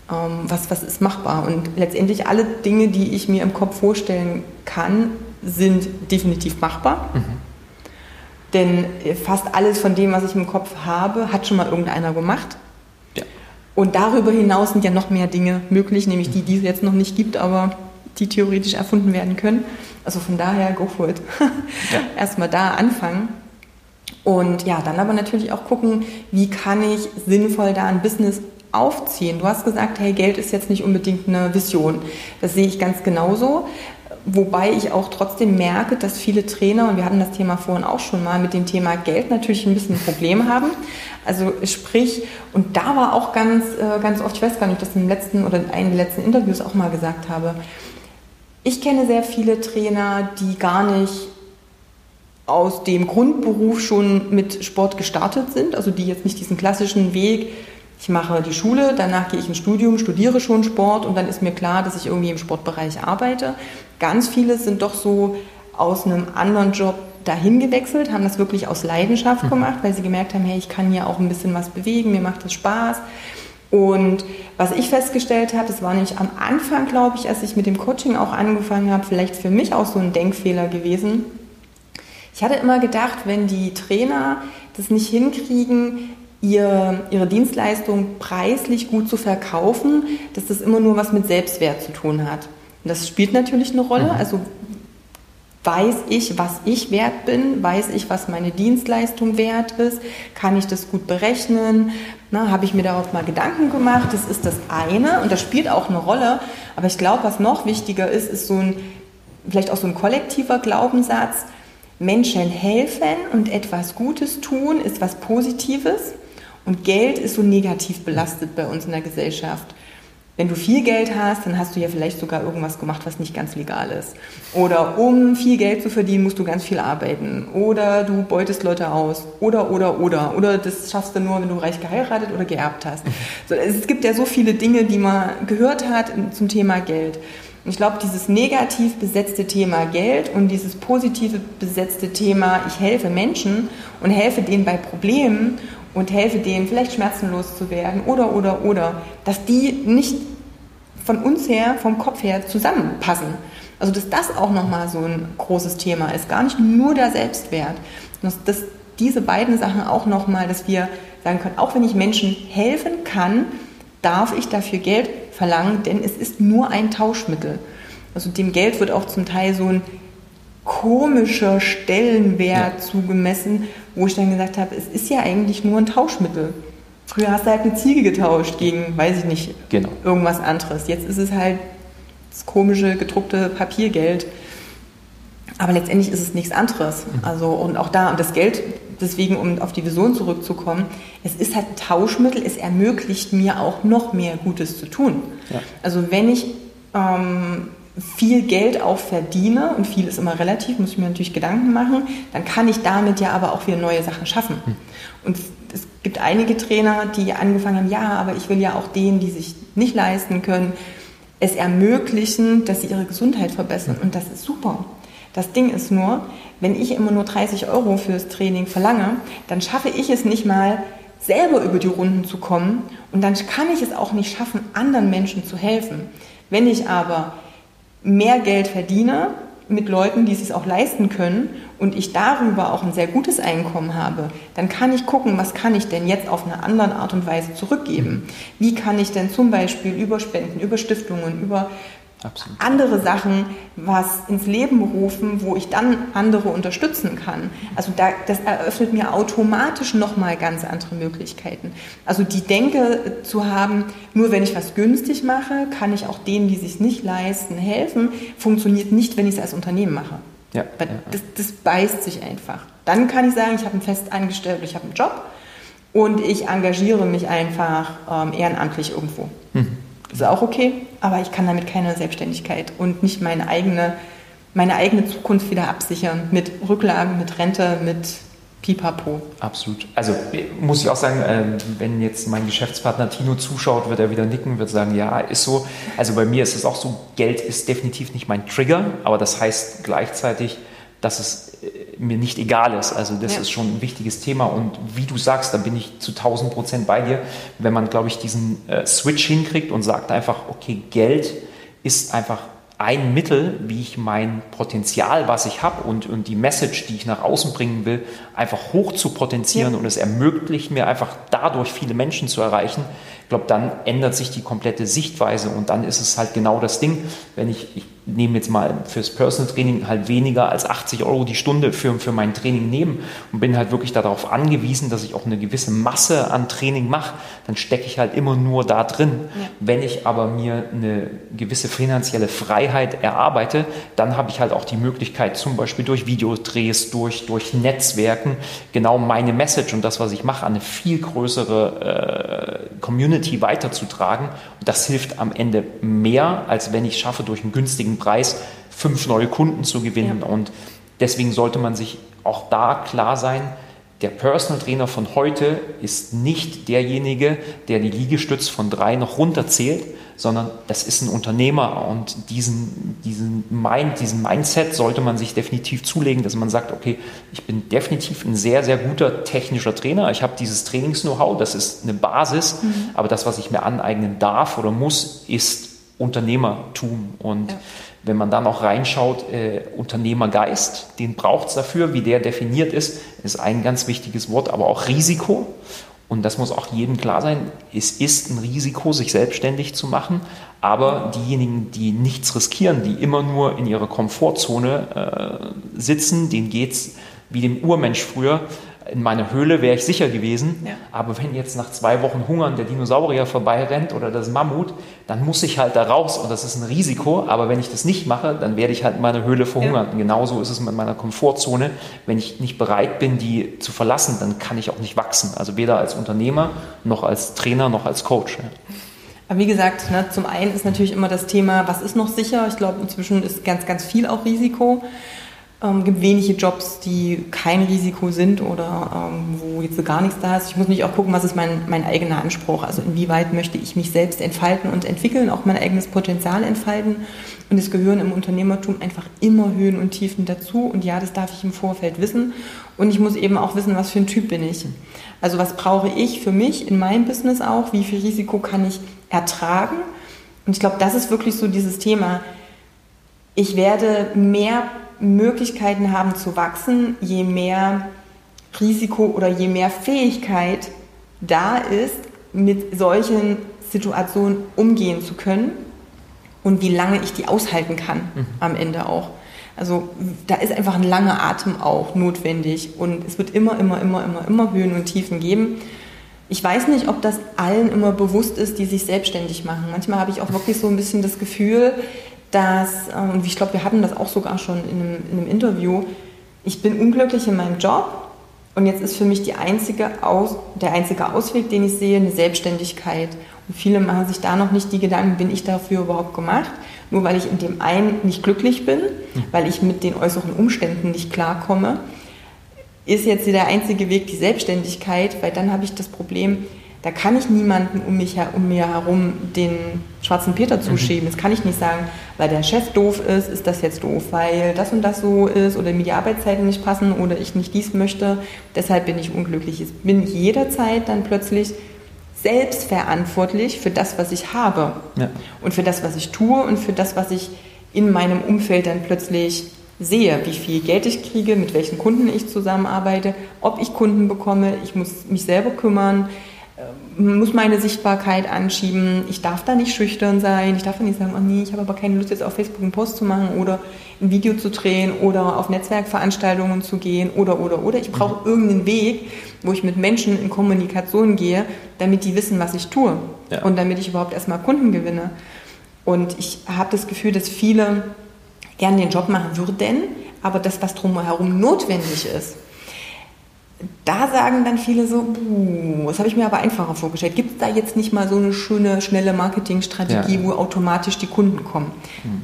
was, was ist machbar. Und letztendlich alle Dinge, die ich mir im Kopf vorstellen kann, sind definitiv machbar. Mhm. Denn fast alles von dem, was ich im Kopf habe, hat schon mal irgendeiner gemacht. Ja. Und darüber hinaus sind ja noch mehr Dinge möglich, nämlich die, die es jetzt noch nicht gibt, aber die theoretisch erfunden werden können. Also von daher, go for it. Ja. Erstmal da anfangen. Und ja, dann aber natürlich auch gucken, wie kann ich sinnvoll da ein Business aufziehen. Du hast gesagt, hey, Geld ist jetzt nicht unbedingt eine Vision. Das sehe ich ganz genauso. Wobei ich auch trotzdem merke, dass viele Trainer, und wir hatten das Thema vorhin auch schon mal, mit dem Thema Geld natürlich ein bisschen ein Problem haben. Also sprich, und da war auch ganz, äh, ganz oft, ich weiß gar nicht, ob ich das im letzten oder in einem der letzten Interviews auch mal gesagt habe, ich kenne sehr viele Trainer, die gar nicht aus dem Grundberuf schon mit Sport gestartet sind, also die jetzt nicht diesen klassischen Weg ich mache die Schule, danach gehe ich ins Studium, studiere schon Sport und dann ist mir klar, dass ich irgendwie im Sportbereich arbeite. Ganz viele sind doch so aus einem anderen Job dahin gewechselt, haben das wirklich aus Leidenschaft mhm. gemacht, weil sie gemerkt haben, hey, ich kann hier auch ein bisschen was bewegen, mir macht das Spaß. Und was ich festgestellt habe, das war nämlich am Anfang, glaube ich, als ich mit dem Coaching auch angefangen habe, vielleicht für mich auch so ein Denkfehler gewesen. Ich hatte immer gedacht, wenn die Trainer das nicht hinkriegen, ihr, ihre Dienstleistung preislich gut zu verkaufen, dass das immer nur was mit Selbstwert zu tun hat. Und das spielt natürlich eine Rolle. Mhm. Also weiß ich, was ich wert bin, weiß ich, was meine Dienstleistung wert ist, kann ich das gut berechnen, habe ich mir darauf mal Gedanken gemacht, das ist das eine. Und das spielt auch eine Rolle, aber ich glaube, was noch wichtiger ist, ist so ein, vielleicht auch so ein kollektiver Glaubenssatz, Menschen helfen und etwas Gutes tun ist was Positives und Geld ist so negativ belastet bei uns in der Gesellschaft. Wenn du viel Geld hast, dann hast du ja vielleicht sogar irgendwas gemacht, was nicht ganz legal ist. Oder um viel Geld zu verdienen, musst du ganz viel arbeiten. Oder du beutest Leute aus. Oder, oder, oder. Oder das schaffst du nur, wenn du reich geheiratet oder geerbt hast. So, es gibt ja so viele Dinge, die man gehört hat zum Thema Geld. Ich glaube, dieses negativ besetzte Thema Geld und dieses positive besetzte Thema, ich helfe Menschen und helfe denen bei Problemen und helfe denen vielleicht schmerzenlos zu werden oder, oder, oder, dass die nicht von uns her, vom Kopf her zusammenpassen. Also dass das auch nochmal so ein großes Thema ist. Gar nicht nur der Selbstwert. Dass, dass diese beiden Sachen auch nochmal, dass wir sagen können, auch wenn ich Menschen helfen kann, darf ich dafür Geld verlangen, denn es ist nur ein Tauschmittel. Also dem Geld wird auch zum Teil so ein komischer Stellenwert ja. zugemessen, wo ich dann gesagt habe, es ist ja eigentlich nur ein Tauschmittel. Früher hast du halt eine Ziege getauscht gegen, weiß ich nicht, genau. irgendwas anderes. Jetzt ist es halt das komische gedruckte Papiergeld. Aber letztendlich ist es nichts anderes. Mhm. Also, und auch da, und das Geld, deswegen, um auf die Vision zurückzukommen, es ist halt ein Tauschmittel, es ermöglicht mir auch noch mehr Gutes zu tun. Ja. Also, wenn ich ähm, viel Geld auch verdiene, und viel ist immer relativ, muss ich mir natürlich Gedanken machen, dann kann ich damit ja aber auch wieder neue Sachen schaffen. Hm. Und es gibt einige Trainer, die angefangen haben, ja, aber ich will ja auch denen, die sich nicht leisten können, es ermöglichen, dass sie ihre Gesundheit verbessern. Und das ist super. Das Ding ist nur, wenn ich immer nur 30 Euro fürs Training verlange, dann schaffe ich es nicht mal, selber über die Runden zu kommen und dann kann ich es auch nicht schaffen, anderen Menschen zu helfen. Wenn ich aber mehr Geld verdiene mit Leuten, die es auch leisten können und ich darüber auch ein sehr gutes Einkommen habe, dann kann ich gucken, was kann ich denn jetzt auf eine andere Art und Weise zurückgeben. Wie kann ich denn zum Beispiel über Spenden, über Stiftungen, über Absolut. andere Sachen was ins Leben rufen, wo ich dann andere unterstützen kann. Also da, das eröffnet mir automatisch nochmal ganz andere Möglichkeiten. Also die Denke zu haben, nur wenn ich was günstig mache, kann ich auch denen, die sich nicht leisten, helfen, funktioniert nicht, wenn ich es als Unternehmen mache. Ja, ja, das, das beißt sich einfach. Dann kann ich sagen, ich habe einen fest angestellt, ich habe einen Job und ich engagiere mich einfach ähm, ehrenamtlich irgendwo. Mhm. Ist auch okay, aber ich kann damit keine Selbstständigkeit und nicht meine eigene, meine eigene Zukunft wieder absichern mit Rücklagen, mit Rente, mit Pipapo. Absolut. Also muss ich auch sagen, äh, wenn jetzt mein Geschäftspartner Tino zuschaut, wird er wieder nicken, wird sagen, ja, ist so. Also bei mir ist es auch so, Geld ist definitiv nicht mein Trigger, aber das heißt gleichzeitig, dass es äh, mir nicht egal ist. Also das ja. ist schon ein wichtiges Thema und wie du sagst, da bin ich zu 1000 Prozent bei dir, wenn man, glaube ich, diesen äh, Switch hinkriegt und sagt einfach, okay, Geld ist einfach ein Mittel, wie ich mein Potenzial, was ich habe und, und die Message, die ich nach außen bringen will, einfach hoch zu potenzieren ja. und es ermöglicht mir einfach dadurch viele Menschen zu erreichen. Ich glaube, dann ändert sich die komplette Sichtweise und dann ist es halt genau das Ding, wenn ich, ich nehme jetzt mal fürs Personal Training halt weniger als 80 Euro die Stunde für, für mein Training nehmen und bin halt wirklich darauf angewiesen, dass ich auch eine gewisse Masse an Training mache, dann stecke ich halt immer nur da drin. Ja. Wenn ich aber mir eine gewisse finanzielle Freiheit erarbeite, dann habe ich halt auch die Möglichkeit, zum Beispiel durch Videodrehs, durch, durch Netzwerken, genau meine Message und das, was ich mache, an eine viel größere äh, Community weiterzutragen. Und das hilft am Ende mehr, als wenn ich schaffe, durch einen günstigen Preis fünf neue Kunden zu gewinnen. Ja. Und deswegen sollte man sich auch da klar sein, der Personal Trainer von heute ist nicht derjenige, der die Liegestütz von drei noch runterzählt, sondern das ist ein Unternehmer und diesen, diesen, Mind, diesen Mindset sollte man sich definitiv zulegen, dass man sagt, okay, ich bin definitiv ein sehr, sehr guter technischer Trainer, ich habe dieses Trainings-Know-how, das ist eine Basis, mhm. aber das, was ich mir aneignen darf oder muss, ist Unternehmertum. Und ja wenn man da noch reinschaut, äh, Unternehmergeist, den braucht es dafür, wie der definiert ist, ist ein ganz wichtiges Wort, aber auch Risiko Und das muss auch jedem klar sein. Es ist ein Risiko, sich selbstständig zu machen. Aber diejenigen, die nichts riskieren, die immer nur in ihrer Komfortzone äh, sitzen, denen geht es wie dem Urmensch früher in meiner Höhle wäre ich sicher gewesen. Ja. Aber wenn jetzt nach zwei Wochen Hungern der Dinosaurier vorbeirennt oder das Mammut, dann muss ich halt da raus und das ist ein Risiko. Aber wenn ich das nicht mache, dann werde ich halt in meiner Höhle verhungern. Ja. Genauso ist es mit meiner Komfortzone. Wenn ich nicht bereit bin, die zu verlassen, dann kann ich auch nicht wachsen. Also weder als Unternehmer noch als Trainer noch als Coach. Ja. Aber wie gesagt, ne, zum einen ist natürlich immer das Thema, was ist noch sicher? Ich glaube, inzwischen ist ganz, ganz viel auch Risiko. Ähm, gibt wenige Jobs, die kein Risiko sind oder ähm, wo jetzt so gar nichts da ist. Ich muss mich auch gucken, was ist mein, mein eigener Anspruch. Also inwieweit möchte ich mich selbst entfalten und entwickeln, auch mein eigenes Potenzial entfalten. Und es gehören im Unternehmertum einfach immer Höhen und Tiefen dazu. Und ja, das darf ich im Vorfeld wissen. Und ich muss eben auch wissen, was für ein Typ bin ich. Also was brauche ich für mich in meinem Business auch? Wie viel Risiko kann ich ertragen? Und ich glaube, das ist wirklich so dieses Thema. Ich werde mehr Möglichkeiten haben zu wachsen, je mehr Risiko oder je mehr Fähigkeit da ist, mit solchen Situationen umgehen zu können und wie lange ich die aushalten kann mhm. am Ende auch. Also da ist einfach ein langer Atem auch notwendig und es wird immer, immer, immer, immer, immer Höhen und Tiefen geben. Ich weiß nicht, ob das allen immer bewusst ist, die sich selbstständig machen. Manchmal habe ich auch wirklich so ein bisschen das Gefühl, dass, ähm, und ich glaube, wir hatten das auch sogar schon in einem, in einem, Interview, ich bin unglücklich in meinem Job und jetzt ist für mich einzige Aus, der einzige Ausweg, den ich sehe, eine Selbstständigkeit. Und viele machen sich da noch nicht die Gedanken, bin ich dafür überhaupt gemacht? Nur weil ich in dem einen nicht glücklich bin, weil ich mit den äußeren Umständen nicht klarkomme, ist jetzt der einzige Weg die Selbstständigkeit, weil dann habe ich das Problem, da kann ich niemanden um, mich, um mir herum den schwarzen Peter mhm. zuschieben. Mhm. Das kann ich nicht sagen, weil der Chef doof ist, ist das jetzt doof, weil das und das so ist oder mir die Arbeitszeiten nicht passen oder ich nicht dies möchte, deshalb bin ich unglücklich. Ich bin jederzeit dann plötzlich selbstverantwortlich für das, was ich habe ja. und für das, was ich tue und für das, was ich in meinem Umfeld dann plötzlich sehe, wie viel Geld ich kriege, mit welchen Kunden ich zusammenarbeite, ob ich Kunden bekomme, ich muss mich selber kümmern, muss meine Sichtbarkeit anschieben. Ich darf da nicht schüchtern sein. Ich darf da nicht sagen, oh nee, ich habe aber keine Lust jetzt auf Facebook einen Post zu machen oder ein Video zu drehen oder auf Netzwerkveranstaltungen zu gehen oder oder oder. Ich brauche mhm. irgendeinen Weg, wo ich mit Menschen in Kommunikation gehe, damit die wissen, was ich tue ja. und damit ich überhaupt erstmal Kunden gewinne. Und ich habe das Gefühl, dass viele gerne den Job machen würden, aber das, was drumherum notwendig ist, da sagen dann viele so, das habe ich mir aber einfacher vorgestellt. Gibt es da jetzt nicht mal so eine schöne, schnelle Marketingstrategie, ja. wo automatisch die Kunden kommen? Hm.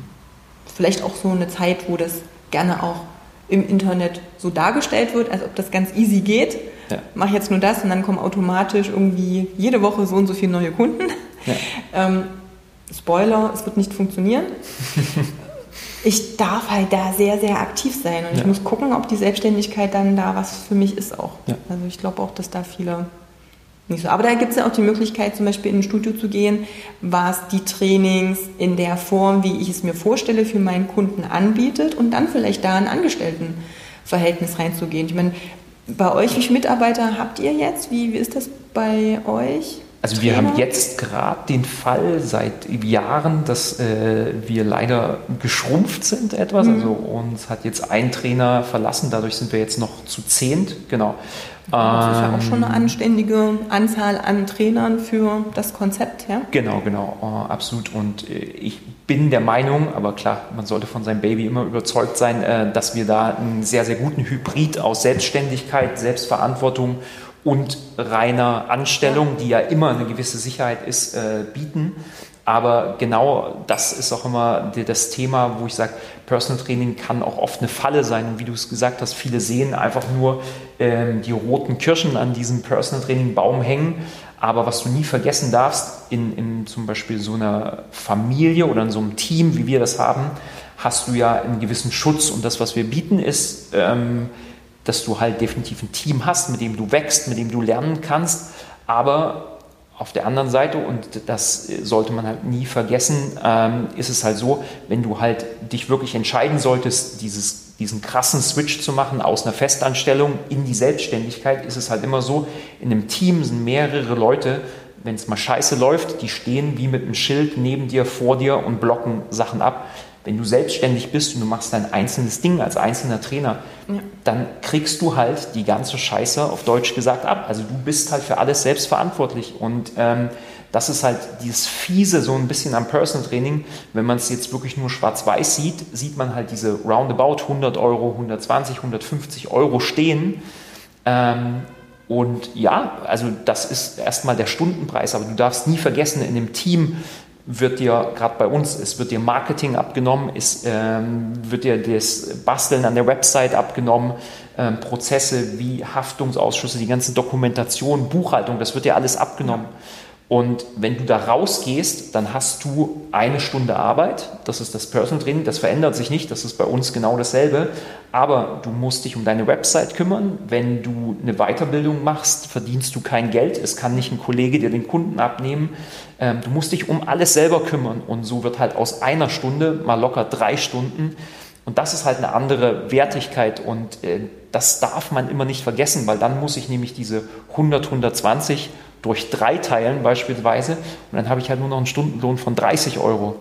Vielleicht auch so eine Zeit, wo das gerne auch im Internet so dargestellt wird, als ob das ganz easy geht. Ja. Mach jetzt nur das und dann kommen automatisch irgendwie jede Woche so und so viele neue Kunden. Ja. Ähm, Spoiler, es wird nicht funktionieren. ich darf halt da sehr, sehr aktiv sein und ja. ich muss gucken, ob die Selbstständigkeit dann da was für mich ist auch. Ja. Also ich glaube auch, dass da viele nicht so. Aber da gibt es ja auch die Möglichkeit, zum Beispiel in ein Studio zu gehen, was die Trainings in der Form, wie ich es mir vorstelle, für meinen Kunden anbietet und dann vielleicht da ein Angestelltenverhältnis reinzugehen. Ich meine, bei euch, wie viele Mitarbeiter habt ihr jetzt? Wie, wie ist das bei euch? Also wir haben jetzt gerade den Fall seit Jahren, dass äh, wir leider geschrumpft sind etwas. Mhm. Also uns hat jetzt ein Trainer verlassen, dadurch sind wir jetzt noch zu zehnt. Genau. Das ist ja auch schon eine ähm, anständige Anzahl an Trainern für das Konzept, ja? Genau, genau, oh, absolut. Und äh, ich bin der Meinung, aber klar, man sollte von seinem Baby immer überzeugt sein, äh, dass wir da einen sehr, sehr guten Hybrid aus Selbstständigkeit, Selbstverantwortung und reiner Anstellung, die ja immer eine gewisse Sicherheit ist, äh, bieten. Aber genau das ist auch immer das Thema, wo ich sage, Personal Training kann auch oft eine Falle sein. Und wie du es gesagt hast, viele sehen einfach nur ähm, die roten Kirschen an diesem Personal Training Baum hängen. Aber was du nie vergessen darfst, in, in zum Beispiel so einer Familie oder in so einem Team, wie wir das haben, hast du ja einen gewissen Schutz. Und das, was wir bieten, ist, ähm, dass du halt definitiv ein Team hast, mit dem du wächst, mit dem du lernen kannst, aber auf der anderen Seite, und das sollte man halt nie vergessen, ähm, ist es halt so, wenn du halt dich wirklich entscheiden solltest, dieses diesen krassen Switch zu machen aus einer Festanstellung in die Selbstständigkeit, ist es halt immer so, in einem Team sind mehrere Leute, wenn es mal scheiße läuft, die stehen wie mit einem Schild neben dir, vor dir und blocken Sachen ab. Wenn du selbstständig bist und du machst dein einzelnes Ding als einzelner Trainer, ja. dann kriegst du halt die ganze Scheiße auf Deutsch gesagt ab. Also du bist halt für alles selbst verantwortlich. Und ähm, das ist halt dieses Fiese so ein bisschen am Personal Training. Wenn man es jetzt wirklich nur schwarz-weiß sieht, sieht man halt diese roundabout 100 Euro, 120, 150 Euro stehen. Ähm, und ja, also das ist erstmal der Stundenpreis, aber du darfst nie vergessen, in dem Team wird dir, gerade bei uns, es wird dir Marketing abgenommen, es ähm, wird dir das Basteln an der Website abgenommen, ähm, Prozesse wie Haftungsausschüsse, die ganze Dokumentation, Buchhaltung, das wird dir alles abgenommen. Und wenn du da rausgehst, dann hast du eine Stunde Arbeit. Das ist das Personal Training. Das verändert sich nicht. Das ist bei uns genau dasselbe. Aber du musst dich um deine Website kümmern. Wenn du eine Weiterbildung machst, verdienst du kein Geld. Es kann nicht ein Kollege dir den Kunden abnehmen. Ähm, du musst dich um alles selber kümmern. Und so wird halt aus einer Stunde mal locker drei Stunden. Und das ist halt eine andere Wertigkeit. Und äh, das darf man immer nicht vergessen, weil dann muss ich nämlich diese 100, 120 durch drei teilen beispielsweise und dann habe ich halt nur noch einen Stundenlohn von 30 Euro.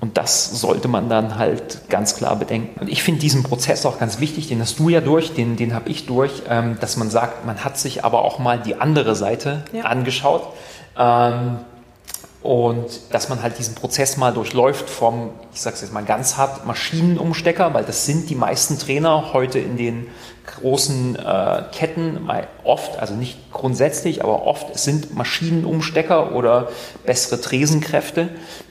Und das sollte man dann halt ganz klar bedenken. Und ich finde diesen Prozess auch ganz wichtig, den hast du ja durch, den, den habe ich durch, ähm, dass man sagt, man hat sich aber auch mal die andere Seite ja. angeschaut. Ähm, und dass man halt diesen Prozess mal durchläuft vom, ich sage es jetzt mal ganz hart, Maschinenumstecker, weil das sind die meisten Trainer heute in den großen äh, Ketten oft, also nicht grundsätzlich, aber oft sind Maschinenumstecker oder bessere Tresenkräfte.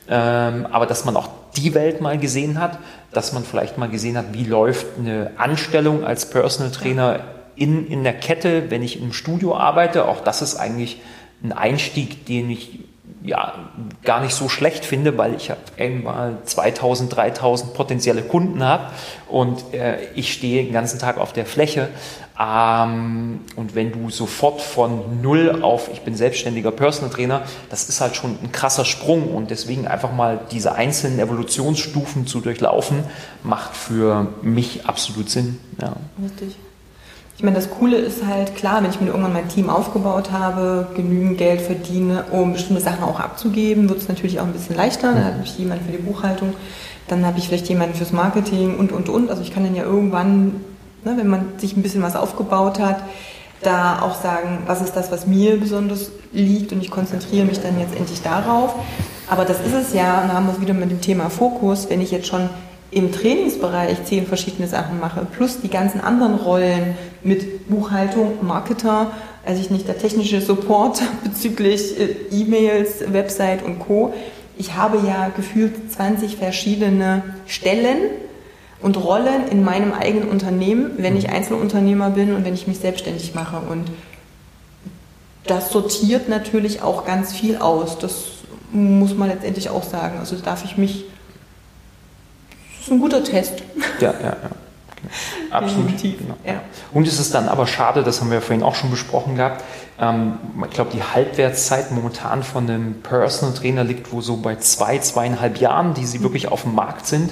Ähm, aber dass man auch die Welt mal gesehen hat, dass man vielleicht mal gesehen hat, wie läuft eine Anstellung als Personal Trainer in, in der Kette, wenn ich im Studio arbeite. Auch das ist eigentlich ein Einstieg, den ich ja, gar nicht so schlecht finde, weil ich einmal 2000, 3000 potenzielle Kunden habe und äh, ich stehe den ganzen Tag auf der Fläche. Ähm, und wenn du sofort von null auf, ich bin selbstständiger Personal Trainer, das ist halt schon ein krasser Sprung und deswegen einfach mal diese einzelnen Evolutionsstufen zu durchlaufen, macht für mich absolut Sinn. Ja. Richtig. Ich meine, das Coole ist halt klar, wenn ich mir irgendwann mein Team aufgebaut habe, genügend Geld verdiene, um bestimmte Sachen auch abzugeben, wird es natürlich auch ein bisschen leichter. Dann habe ich jemanden für die Buchhaltung, dann habe ich vielleicht jemanden fürs Marketing und, und, und. Also ich kann dann ja irgendwann, ne, wenn man sich ein bisschen was aufgebaut hat, da auch sagen, was ist das, was mir besonders liegt und ich konzentriere mich dann jetzt endlich darauf. Aber das ist es ja, und da haben wir es wieder mit dem Thema Fokus, wenn ich jetzt schon im Trainingsbereich zehn verschiedene Sachen mache, plus die ganzen anderen Rollen mit Buchhaltung, Marketer, also ich nicht der technische Support bezüglich äh, E-Mails, Website und Co. Ich habe ja gefühlt 20 verschiedene Stellen und Rollen in meinem eigenen Unternehmen, wenn ich Einzelunternehmer bin und wenn ich mich selbstständig mache. Und das sortiert natürlich auch ganz viel aus. Das muss man letztendlich auch sagen. Also darf ich mich ist ein guter Test. Ja, ja, ja. Absolut. Genau. Ja. Und es ist dann aber schade, das haben wir vorhin auch schon besprochen gehabt. Ähm, ich glaube, die Halbwertszeit momentan von einem Personal Trainer liegt wo so bei zwei, zweieinhalb Jahren, die sie wirklich auf dem Markt sind,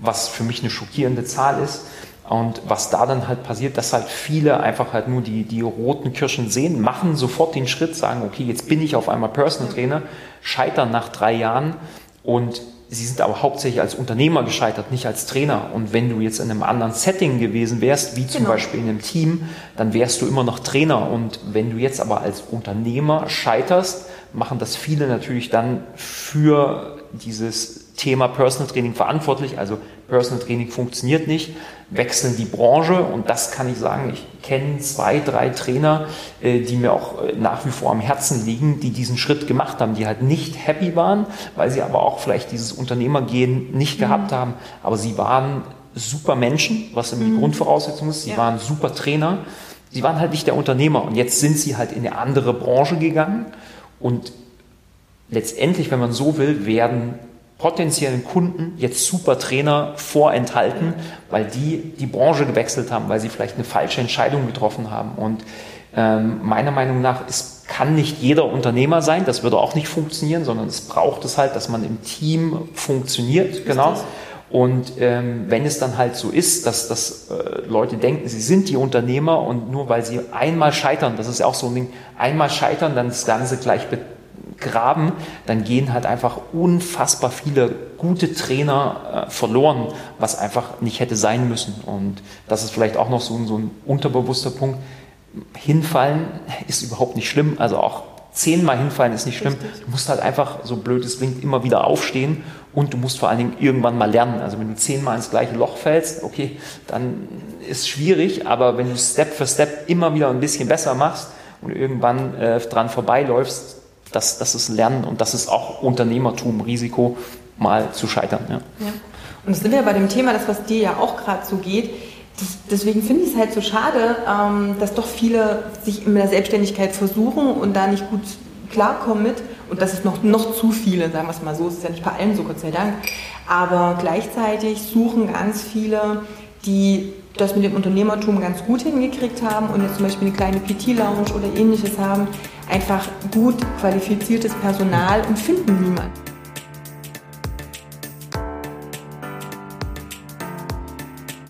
was für mich eine schockierende Zahl ist. Und was da dann halt passiert, dass halt viele einfach halt nur die, die roten Kirschen sehen, machen sofort den Schritt, sagen, okay, jetzt bin ich auf einmal Personal Trainer, scheitern nach drei Jahren und Sie sind aber hauptsächlich als Unternehmer gescheitert, nicht als Trainer. Und wenn du jetzt in einem anderen Setting gewesen wärst, wie zum genau. Beispiel in einem Team, dann wärst du immer noch Trainer. Und wenn du jetzt aber als Unternehmer scheiterst, machen das viele natürlich dann für dieses Thema Personal Training verantwortlich. Also Personal Training funktioniert nicht, wechseln die Branche und das kann ich sagen. Ich kenne zwei, drei Trainer, äh, die mir auch äh, nach wie vor am Herzen liegen, die diesen Schritt gemacht haben, die halt nicht happy waren, weil sie aber auch vielleicht dieses Unternehmergehen nicht mhm. gehabt haben. Aber sie waren super Menschen, was immer die mhm. Grundvoraussetzung ist. Sie ja. waren super Trainer. Sie waren halt nicht der Unternehmer und jetzt sind sie halt in eine andere Branche gegangen und letztendlich, wenn man so will, werden potenziellen Kunden jetzt super Trainer vorenthalten, weil die die Branche gewechselt haben, weil sie vielleicht eine falsche Entscheidung getroffen haben. Und ähm, meiner Meinung nach ist, kann nicht jeder Unternehmer sein, das würde auch nicht funktionieren, sondern es braucht es halt, dass man im Team funktioniert, genau. Und ähm, wenn es dann halt so ist, dass, dass äh, Leute denken, sie sind die Unternehmer und nur weil sie einmal scheitern, das ist ja auch so ein Ding, einmal scheitern, dann das Ganze gleich begraben, dann gehen halt einfach unfassbar viele gute Trainer äh, verloren, was einfach nicht hätte sein müssen. Und das ist vielleicht auch noch so, so ein unterbewusster Punkt. Hinfallen ist überhaupt nicht schlimm, also auch zehnmal hinfallen ist nicht schlimm. Du musst halt einfach, so blöd es klingt, immer wieder aufstehen und du musst vor allen Dingen irgendwann mal lernen. Also wenn du zehnmal ins gleiche Loch fällst, okay, dann ist es schwierig, aber wenn du Step für Step immer wieder ein bisschen besser machst und irgendwann äh, dran vorbeiläufst, das, das ist Lernen und das ist auch Unternehmertum, Risiko, mal zu scheitern. Ja. ja. Und das sind wir bei dem Thema, das was dir ja auch gerade so geht, deswegen finde ich es halt so schade, ähm, dass doch viele sich in der Selbstständigkeit versuchen und da nicht gut klarkommen mit. Und das ist noch, noch zu viele, sagen wir es mal so. Es ist ja nicht bei allen so, Gott sei Dank. Aber gleichzeitig suchen ganz viele, die das mit dem Unternehmertum ganz gut hingekriegt haben und jetzt zum Beispiel eine kleine PT-Lounge oder ähnliches haben, einfach gut qualifiziertes Personal und finden niemanden.